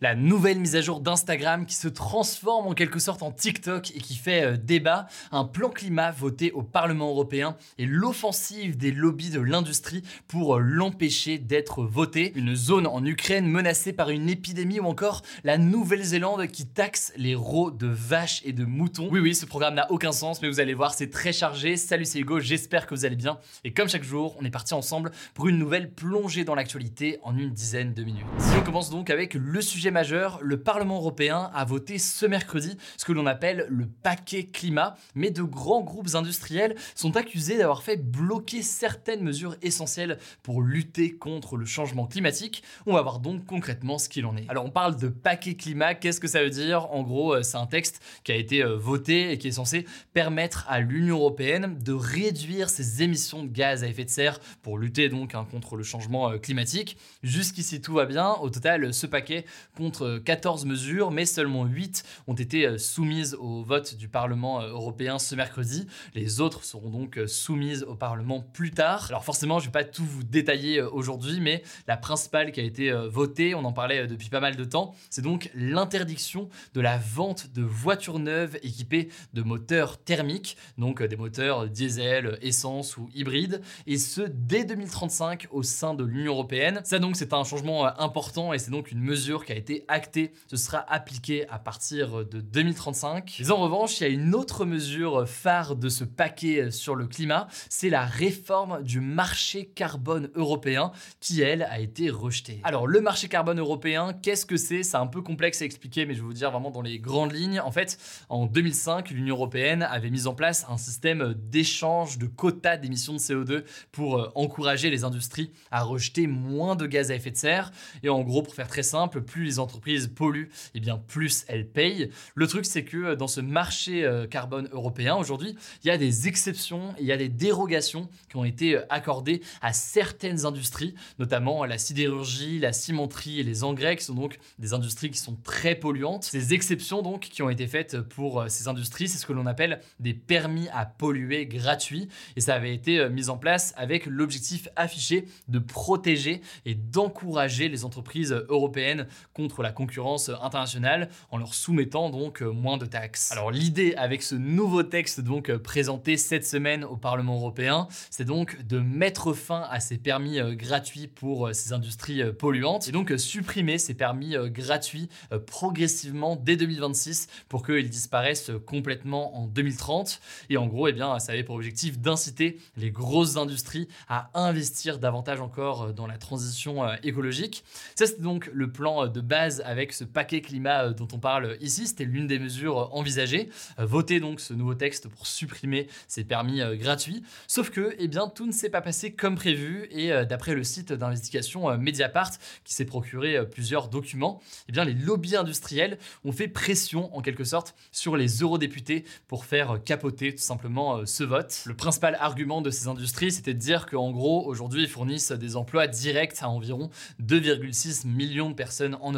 La nouvelle mise à jour d'Instagram qui se transforme en quelque sorte en TikTok et qui fait euh, débat, un plan climat voté au Parlement européen et l'offensive des lobbies de l'industrie pour euh, l'empêcher d'être voté, une zone en Ukraine menacée par une épidémie ou encore la Nouvelle-Zélande qui taxe les rots de vaches et de moutons. Oui oui, ce programme n'a aucun sens mais vous allez voir, c'est très chargé. Salut c'est Hugo, j'espère que vous allez bien et comme chaque jour, on est parti ensemble pour une nouvelle plongée dans l'actualité en une dizaine de minutes. On commence donc avec le sujet majeur, le Parlement européen a voté ce mercredi ce que l'on appelle le paquet climat, mais de grands groupes industriels sont accusés d'avoir fait bloquer certaines mesures essentielles pour lutter contre le changement climatique. On va voir donc concrètement ce qu'il en est. Alors on parle de paquet climat, qu'est-ce que ça veut dire? En gros, euh, c'est un texte qui a été euh, voté et qui est censé permettre à l'Union européenne de réduire ses émissions de gaz à effet de serre pour lutter donc hein, contre le changement euh, climatique. Jusqu'ici tout va bien. Au total, ce paquet contre 14 mesures, mais seulement 8 ont été euh, soumises au vote du Parlement euh, européen ce mercredi. Les autres seront donc euh, soumises au Parlement plus tard. Alors forcément, je ne vais pas tout vous détailler aujourd'hui, mais la principale qui a été votée, on en parlait depuis pas mal de temps, c'est donc l'interdiction de la vente de voitures neuves équipées de moteurs thermiques, donc des moteurs diesel, essence ou hybrides, et ce dès 2035 au sein de l'Union européenne. Ça donc c'est un changement important et c'est donc une mesure qui a été acté, ce sera appliqué à partir de 2035. Mais en revanche, il y a une autre mesure phare de ce paquet sur le climat, c'est la réforme du marché carbone européen qui, elle, a été rejetée. Alors, le marché carbone européen, qu'est-ce que c'est? C'est un peu complexe à expliquer, mais je vais vous dire vraiment dans les grandes lignes. En fait, en 2005, l'Union européenne avait mis en place un système d'échange de quotas d'émissions de CO2 pour euh, encourager les industries à rejeter moins de gaz à effet de serre. Et en gros, pour faire très simple, plus les entreprises polluent, eh bien plus elles payent. Le truc, c'est que euh, dans ce marché euh, carbone européen, aujourd'hui, il y a des exceptions, il y a des dérogations qui ont été euh, accordées à certaines industries, notamment la sidérurgie, la cimenterie et les engrais, qui sont donc des industries qui sont très polluantes. Ces exceptions, donc, qui ont été faites pour ces industries, c'est ce que l'on appelle des permis à polluer gratuits. Et ça avait été mis en place avec l'objectif affiché de protéger et d'encourager les entreprises européennes contre la concurrence internationale en leur soumettant donc euh, moins de taxes. Alors l'idée avec ce nouveau texte donc euh, présenté cette semaine au Parlement européen, c'est donc de mettre fin à ces permis euh, gratuits pour ces industries polluantes et donc supprimer ces permis gratuits progressivement dès 2026 pour qu'ils disparaissent complètement en 2030. Et en gros, eh bien, ça avait pour objectif d'inciter les grosses industries à investir davantage encore dans la transition écologique. Ça, c'est donc le plan de base avec ce paquet climat euh, dont on parle ici. C'était l'une des mesures euh, envisagées. Euh, voter donc ce nouveau texte pour supprimer ces permis gratuits. Sauf que, eh bien, tout ne s'est pas passé comme prévu et d'après le site d'investigation Mediapart qui s'est procuré plusieurs documents, eh bien, les lobbies industriels ont fait pression en quelque sorte sur les eurodéputés pour faire capoter tout simplement ce vote. Le principal argument de ces industries, c'était de dire qu'en gros, aujourd'hui, ils fournissent des emplois directs à environ 2,6 millions de personnes en Europe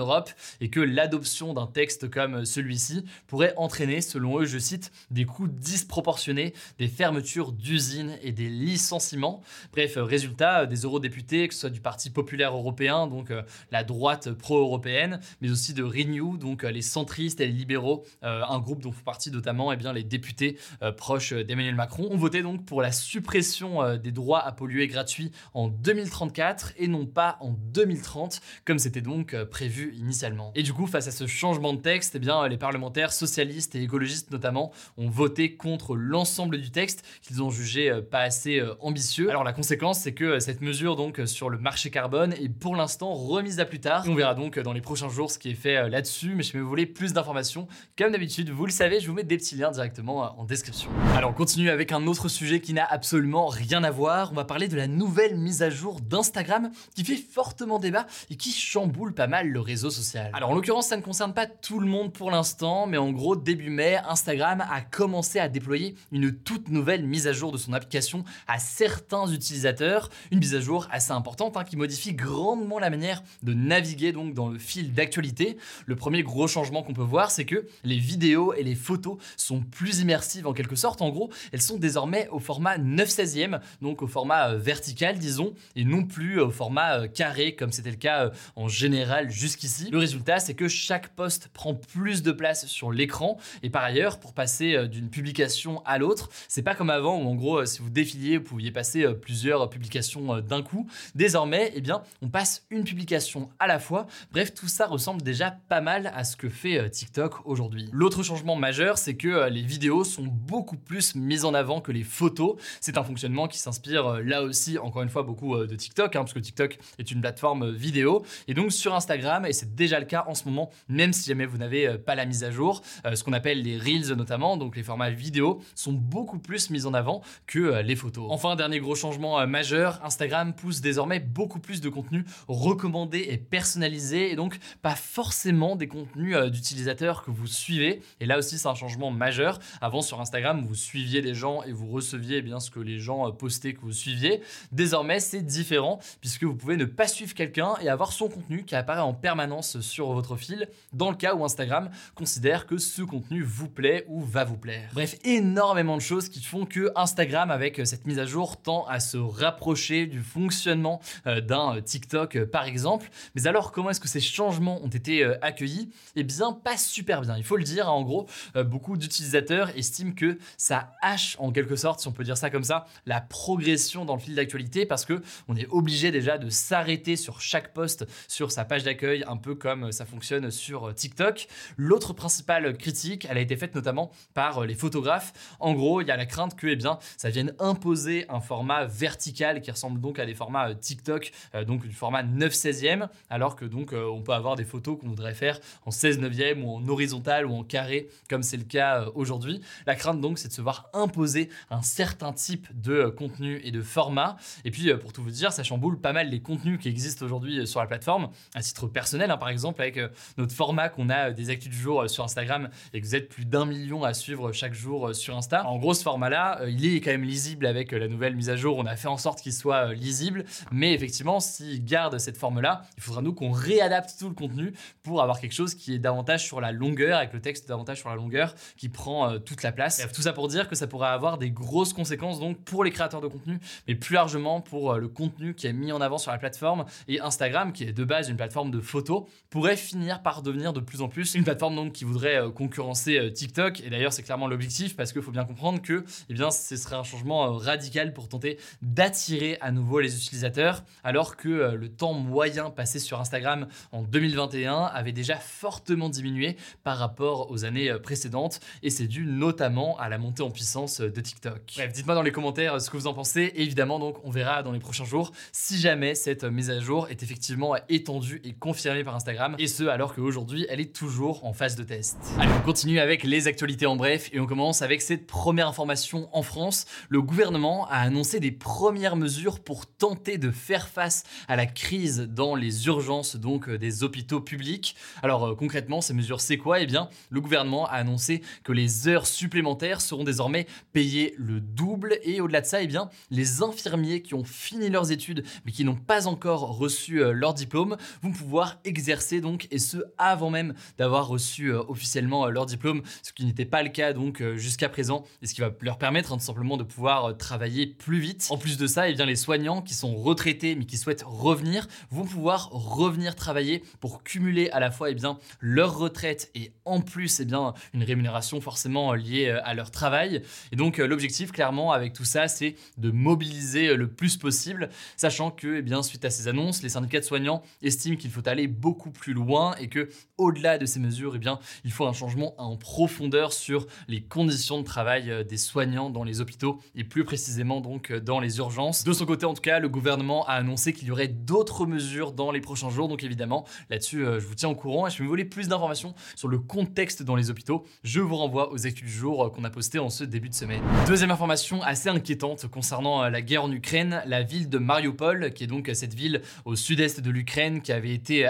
et que l'adoption d'un texte comme celui-ci pourrait entraîner, selon eux, je cite, des coûts disproportionnés, des fermetures d'usines et des licenciements. Bref, résultat, des eurodéputés, que ce soit du Parti populaire européen, donc euh, la droite pro-européenne, mais aussi de Renew, donc euh, les centristes et les libéraux, euh, un groupe dont font partie notamment eh bien, les députés proches d'Emmanuel Macron, ont voté donc pour la suppression des droits à polluer gratuits en 2034 et non pas en 2030, comme c'était donc prévu initialement. Et du coup, face à ce changement de texte, eh bien, les parlementaires socialistes et écologistes notamment ont voté contre l'ensemble du texte qu'ils ont jugé euh, pas assez euh, ambitieux. Alors la conséquence, c'est que euh, cette mesure donc sur le marché carbone est pour l'instant remise à plus tard. on verra donc dans les prochains jours ce qui est fait là-dessus. Mais si vous voulez plus d'informations, comme d'habitude, vous le savez, je vous mets des petits liens directement en description. Alors on continue avec un autre sujet qui n'a absolument rien à voir. On va parler de la nouvelle mise à jour d'Instagram qui fait fortement débat et qui chamboule pas mal le réseau social. Alors en l'occurrence, ça ne concerne pas tout le monde pour l'instant, mais en gros, début mai, Instagram a commencé à déployer une toute nouvelle mise à jour de son application à certains utilisateurs. Une mise à jour assez importante hein, qui modifie grandement la manière de naviguer donc dans le fil d'actualité. Le premier gros changement qu'on peut voir, c'est que les vidéos et les photos sont plus immersives en quelque sorte. En gros, elles sont désormais au format 9 16e, donc au format euh, vertical, disons, et non plus au format euh, carré comme c'était le cas euh, en général jusqu'ici. Le résultat, c'est que chaque post prend plus de place sur l'écran et par ailleurs, pour passer d'une publication à l'autre, c'est pas comme avant où en gros, si vous défiliez, vous pouviez passer plusieurs publications d'un coup. Désormais, eh bien, on passe une publication à la fois. Bref, tout ça ressemble déjà pas mal à ce que fait TikTok aujourd'hui. L'autre changement majeur, c'est que les vidéos sont beaucoup plus mises en avant que les photos. C'est un fonctionnement qui s'inspire là aussi, encore une fois, beaucoup de TikTok, hein, parce que TikTok est une plateforme vidéo. Et donc sur Instagram, et c'est déjà le cas en ce moment, même si jamais vous n'avez euh, pas la mise à jour, euh, ce qu'on appelle les Reels notamment, donc les formats vidéo, sont beaucoup plus mis en avant que euh, les photos. Enfin, dernier gros changement majeur, Instagram pousse désormais beaucoup plus de contenu recommandé et personnalisé, et donc pas forcément des contenus d'utilisateurs que vous suivez. Et là aussi, c'est un changement majeur. Avant, sur Instagram, vous suiviez des gens et vous receviez bien ce que les gens postaient que vous suiviez. Désormais, c'est différent puisque vous pouvez ne pas suivre quelqu'un et avoir son contenu qui apparaît en permanence sur votre fil dans le cas où Instagram considère que ce contenu vous plaît ou va vous plaire. Bref, énormément de choses qui font que Instagram avec cette mise à jour tend à se rapprocher du fonctionnement euh, d'un TikTok euh, par exemple. Mais alors comment est-ce que ces changements ont été euh, accueillis? Eh bien pas super bien, il faut le dire. Hein. En gros, beaucoup d'utilisateurs estiment que ça hache en quelque sorte, si on peut dire ça comme ça, la progression dans le fil d'actualité parce que on est obligé déjà de s'arrêter sur chaque post sur sa page d'accueil, un peu comme ça fonctionne sur TikTok. L'autre principale critique, elle a été faite notamment par les photographes. En gros, il y a la crainte que eh bien, ça vienne imposer un format vertical qui ressemble donc à des formats euh, TikTok, euh, donc du format 9 16e, alors que donc euh, on peut avoir des photos qu'on voudrait faire en 16 9e ou en horizontal ou en carré, comme c'est le cas aujourd'hui. La crainte donc, c'est de se voir imposer un certain type de contenu et de format. Et puis, pour tout vous dire, ça chamboule pas mal les contenus qui existent aujourd'hui sur la plateforme. À titre personnel, hein, par exemple, avec euh, notre format qu'on a euh, des actus du jour euh, sur Instagram et que vous êtes plus d'un million à suivre chaque jour sur Insta. En gros, ce format-là, il est quand même lisible avec la nouvelle mise à jour. On a fait en sorte qu'il soit lisible, mais effectivement, s'il garde cette forme-là, il faudra nous qu'on réadapte tout le contenu pour avoir quelque chose qui est davantage sur la longueur, avec le texte davantage sur la longueur, qui prend toute la place. tout ça pour dire que ça pourrait avoir des grosses conséquences donc pour les créateurs de contenu, mais plus largement pour le contenu qui est mis en avant sur la plateforme et Instagram, qui est de base une plateforme de photos, pourrait finir par devenir de plus en plus une plateforme donc qui voudrait euh, concurrencer euh, TikTok. Et d'ailleurs, c'est clairement l'objectif parce qu'il faut bien comprendre que, eh bien, ce serait un changement euh, radical pour tenter d'attirer à nouveau les utilisateurs, alors que le temps moyen passé sur Instagram en 2021 avait déjà fortement diminué par rapport aux années précédentes. Et c'est dû notamment à la montée en puissance de TikTok. Bref, dites-moi dans les commentaires ce que vous en pensez. évidemment, donc, on verra dans les prochains jours si jamais cette mise à jour est effectivement étendue et confirmée par Instagram, et ce alors qu'aujourd'hui elle est toujours en phase de test. Allez, on continue avec les actualités en bref, et on commence avec cette première information en France. Le gouvernement a annoncé des premières mesures pour tenter de faire face à la crise dans les urgences donc euh, des hôpitaux publics. Alors euh, concrètement, ces mesures c'est quoi? Eh bien, le gouvernement a annoncé que les heures supplémentaires seront désormais payées le double, et au-delà de ça, eh bien, les infirmiers qui ont fini leurs études mais qui n'ont pas encore reçu euh, leur diplôme vont pouvoir exercer donc et ce avant même d'avoir reçu euh, officiellement euh, leur diplôme, ce qui n'était pas le cas donc jusqu'à présent et ce qui va leur permettre hein, tout simplement de pouvoir travailler plus vite. En plus de ça, et eh bien les soignants qui sont retraités mais qui souhaitent revenir vont pouvoir revenir travailler pour cumuler à la fois et eh bien leur retraite et en plus et eh bien une rémunération forcément liée à leur travail. Et donc l'objectif clairement avec tout ça, c'est de mobiliser le plus possible, sachant que eh bien suite à ces annonces, les syndicats de soignants estiment qu'il faut aller beaucoup plus loin et que au-delà de ces mesures, eh bien, il faut un changement en profondeur sur les conditions de travail euh, des soignants dans les hôpitaux et plus précisément donc euh, dans les urgences. De son côté, en tout cas, le gouvernement a annoncé qu'il y aurait d'autres mesures dans les prochains jours. Donc évidemment, là-dessus, euh, je vous tiens au courant. Et si vous voulez plus d'informations sur le contexte dans les hôpitaux, je vous renvoie aux actus du jour qu'on a posté en ce début de semaine. Deuxième information assez inquiétante concernant la guerre en Ukraine, la ville de Mariupol, qui est donc cette ville au sud-est de l'Ukraine qui avait été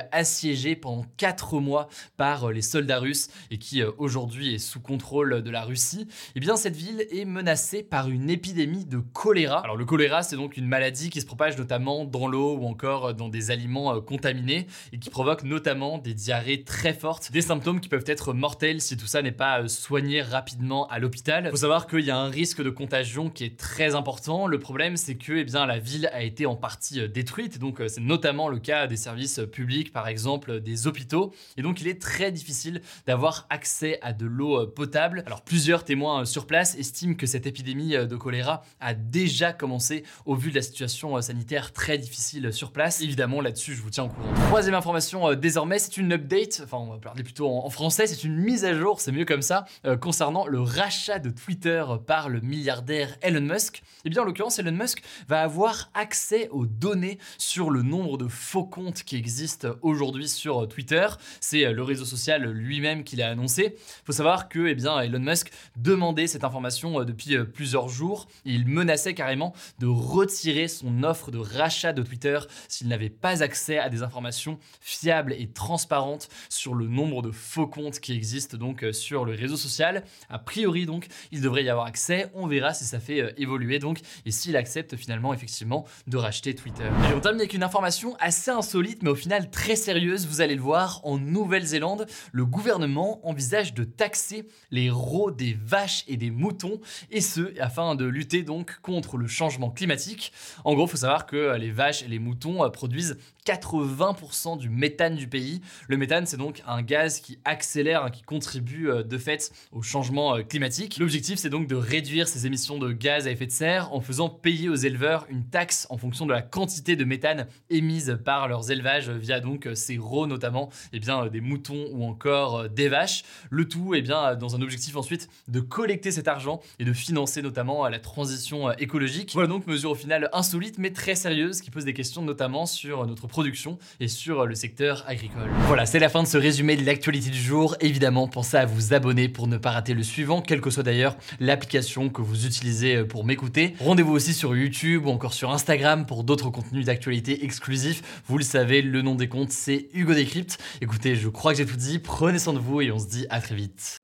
pendant 4 mois par les soldats russes et qui aujourd'hui est sous contrôle de la Russie. Eh bien, cette ville est menacée par une épidémie de choléra. Alors le choléra, c'est donc une maladie qui se propage notamment dans l'eau ou encore dans des aliments euh, contaminés et qui provoque notamment des diarrhées très fortes, des symptômes qui peuvent être mortels si tout ça n'est pas euh, soigné rapidement à l'hôpital. Il faut savoir qu'il y a un risque de contagion qui est très important. Le problème, c'est que eh bien, la ville a été en partie euh, détruite, donc c'est notamment le cas des services publics, par exemple des hôpitaux, et donc il est très difficile d'avoir accès à de l'eau potable. Alors plusieurs témoins sur place estiment que cette épidémie de choléra a déjà commencé au vu de la situation euh, sanitaire très difficile sur place. Évidemment, là-dessus, je vous tiens au courant. Troisième information, euh, désormais, c'est une update, enfin, on va parler plutôt en, français, c'est une mise à jour, c'est mieux comme ça, euh, concernant le rachat de Twitter par le milliardaire Elon Musk. Et eh bien, en l'occurrence, Elon Musk va avoir accès aux données sur le nombre de faux comptes qui existent aujourd'hui sur Twitter. C'est le réseau social lui-même qui l'a annoncé. Il faut savoir que, eh bien, Elon Musk demandait cette information depuis plusieurs jours. Il menaçait carrément de retirer son offre de rachat de Twitter s'il n'avait pas accès à des informations fiables et transparentes sur le nombre de faux comptes qui existent donc euh, sur le réseau social. A priori donc, il devrait y avoir accès. On verra si ça fait euh, évoluer donc et s'il accepte finalement effectivement de racheter Twitter. Et on termine avec une information assez insolite mais au final très sérieuse. Vous allez le voir, en Nouvelle-Zélande, le gouvernement envisage de taxer les rots des vaches et des moutons et ce afin de lutter donc contre le changement climatique. En gros, il faut savoir que euh, les vaches et les moutons euh, produisent 80% du méthane du pays. Le méthane, c'est donc un gaz qui accélère, hein, qui contribue euh, de fait au changement climatique. L'objectif, c'est donc de réduire ces émissions de gaz à effet de serre en faisant payer aux éleveurs une taxe en fonction de la quantité de méthane émise par leurs élevages via donc rots notamment eh bien, des moutons ou encore des vaches. Le tout eh bien, dans un objectif ensuite de collecter cet argent et de financer notamment la transition écologique. Voilà donc mesure au final insolite mais très sérieuse qui pose des questions notamment sur notre production et sur le secteur agricole. Voilà, c'est la fin de ce résumé de l'actualité du jour. Évidemment, pensez à vous abonner pour ne pas rater le suivant, quelle que soit d'ailleurs l'application que vous utilisez pour m'écouter. Rendez-vous aussi sur YouTube ou encore sur Instagram pour d'autres contenus d'actualité exclusifs. Vous le savez, le nom des comptes c'est Hugo Décrypte. Écoutez, je crois que j'ai tout dit. Prenez soin de vous et on se dit à très vite.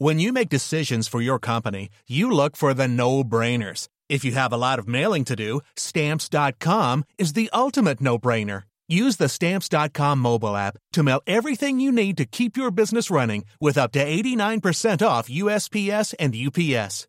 When you make decisions for your company, you look for the no-brainers. If you have a lot of mailing to do, stamps.com is the ultimate no-brainer. Use the stamps.com mobile app to mail everything you need to keep your business running with up to 89% off USPS and UPS.